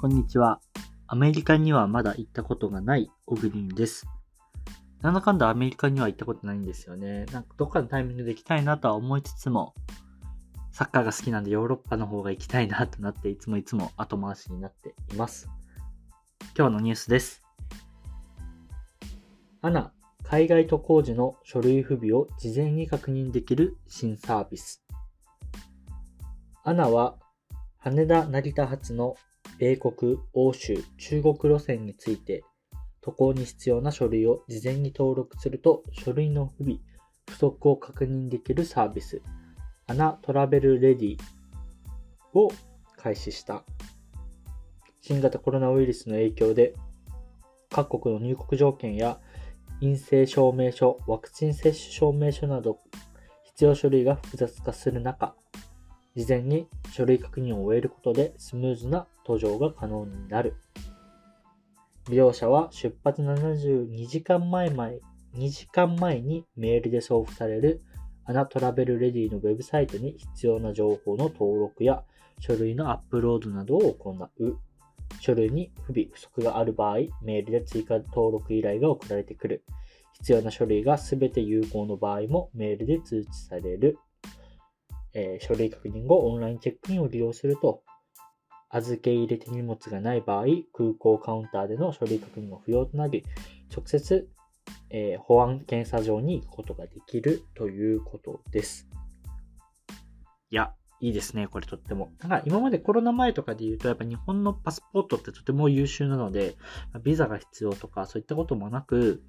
こんにちは。アメリカにはまだ行ったことがないオグリンです。なんだかんだアメリカには行ったことないんですよね。なんかどっかのタイミングで行きたいなとは思いつつも、サッカーが好きなんでヨーロッパの方が行きたいなとなって、いつもいつも後回しになっています。今日のニュースです。アナ、海外渡航時の書類不備を事前に確認できる新サービス。アナは羽田成田発の米国、欧州、中国路線について、渡航に必要な書類を事前に登録すると、書類の不備、不足を確認できるサービス、アナトラベルレディを開始した。新型コロナウイルスの影響で、各国の入国条件や陰性証明書、ワクチン接種証明書など必要書類が複雑化する中、事前に書類確認を終えることでスムーズな途上が可能になる。利用者は出発72時間前前2時間前にメールで送付されるアナトラベルレディのウェブサイトに必要な情報の登録や書類のアップロードなどを行う。書類に不備、不足がある場合、メールで追加登録依頼が送られてくる。必要な書類が全て有効の場合もメールで通知される。えー、書類確認後、オンラインチェックインを利用すると、預け入れ手荷物がない場合、空港カウンターでの書類確認も不要となり、直接、えー、保安検査場に行くことができるということです。いや、いいですね、これとっても。だか今までコロナ前とかで言うと、やっぱ日本のパスポートってとても優秀なので、ビザが必要とかそういったこともなく、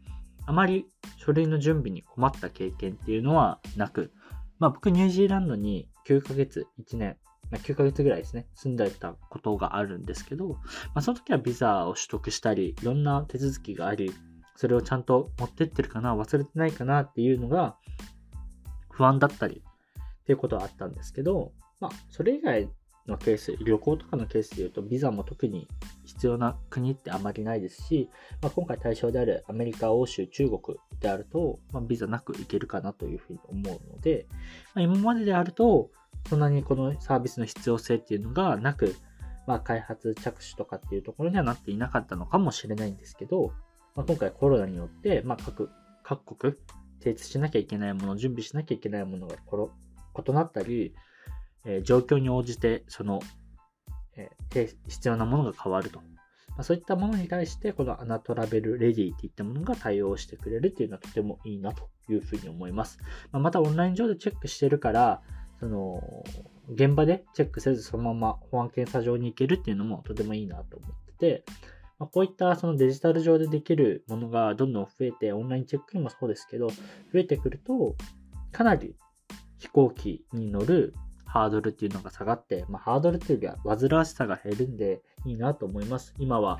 あまり書類の準備に困った経験っていうのはなく、まあ僕ニュージーランドに9ヶ月、1年、まあ、9ヶ月ぐらいですね、住んでたことがあるんですけど、まあその時はビザを取得したり、いろんな手続きがあり、それをちゃんと持ってってるかな、忘れてないかなっていうのが不安だったりっていうことはあったんですけど、まあそれ以外のケース、旅行とかのケースで言うと、ビザも特に必要な国ってあまりないですし、まあ、今回対象であるアメリカ、欧州、中国であると、まあ、ビザなく行けるかなというふうに思うので、まあ、今までであると、そんなにこのサービスの必要性っていうのがなく、まあ、開発着手とかっていうところにはなっていなかったのかもしれないんですけど、まあ、今回コロナによって、まあ、各、各国、提出しなきゃいけないもの、準備しなきゃいけないものが異なったり、えー、状況に応じて、そのえー、必要なものが変わると。ま、そういったものに対して、このアナトラベルレディっていったものが対応してくれるっていうのはとてもいいなというふうに思います。ま、またオンライン上でチェックしてるから、その、現場でチェックせずそのまま保安検査場に行けるっていうのもとてもいいなと思ってて、ま、こういったそのデジタル上でできるものがどんどん増えて、オンラインチェックにもそうですけど、増えてくると、かなり飛行機に乗るハードルっていうのが下がって、まあ、ハードルっていうよりは煩わしさが減るんでいいなと思います。今は、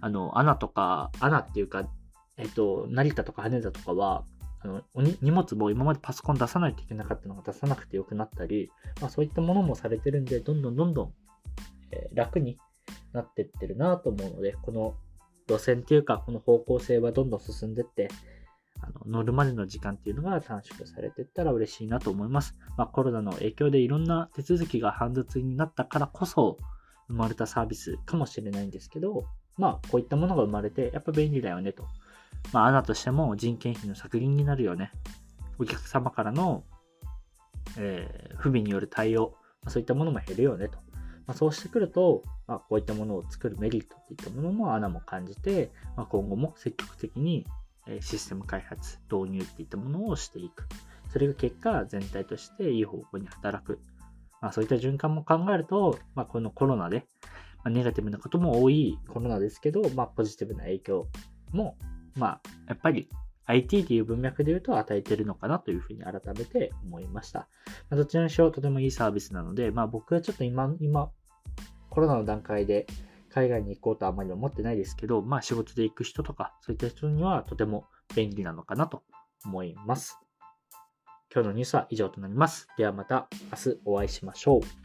あの、アナとか、アナっていうか、えっと、成田とか羽田とかは、あの荷物も今までパソコン出さないといけなかったのが出さなくてよくなったり、まあ、そういったものもされてるんで、どんどんどんどん、えー、楽になってってるなと思うので、この路線っていうか、この方向性はどんどん進んでって、あの乗るまでの時間っていうのが短縮されていったら嬉しいなと思います。まあ、コロナの影響でいろんな手続きが煩雑になったからこそ生まれたサービスかもしれないんですけど、まあ、こういったものが生まれてやっぱ便利だよねと。まあ、アナとしても人件費の削減になるよね。お客様からの、えー、不備による対応、まあ、そういったものも減るよねと。まあ、そうしてくると、まあ、こういったものを作るメリットっていったものもアナも感じて、まあ、今後も積極的にシステム開発、導入っていったものをしていく。それが結果、全体としていい方向に働く。まあ、そういった循環も考えると、まあ、このコロナで、まあ、ネガティブなことも多いコロナですけど、まあ、ポジティブな影響も、まあ、やっぱり IT という文脈で言うと与えてるのかなというふうに改めて思いました。まあ、どちらにしろとてもいいサービスなので、まあ、僕はちょっと今、今、コロナの段階で、海外に行こうとあまり思ってないですけど、まあ仕事で行く人とか、そういった人にはとても便利なのかなと思います。今日のニュースは以上となります。ではまた明日お会いしましょう。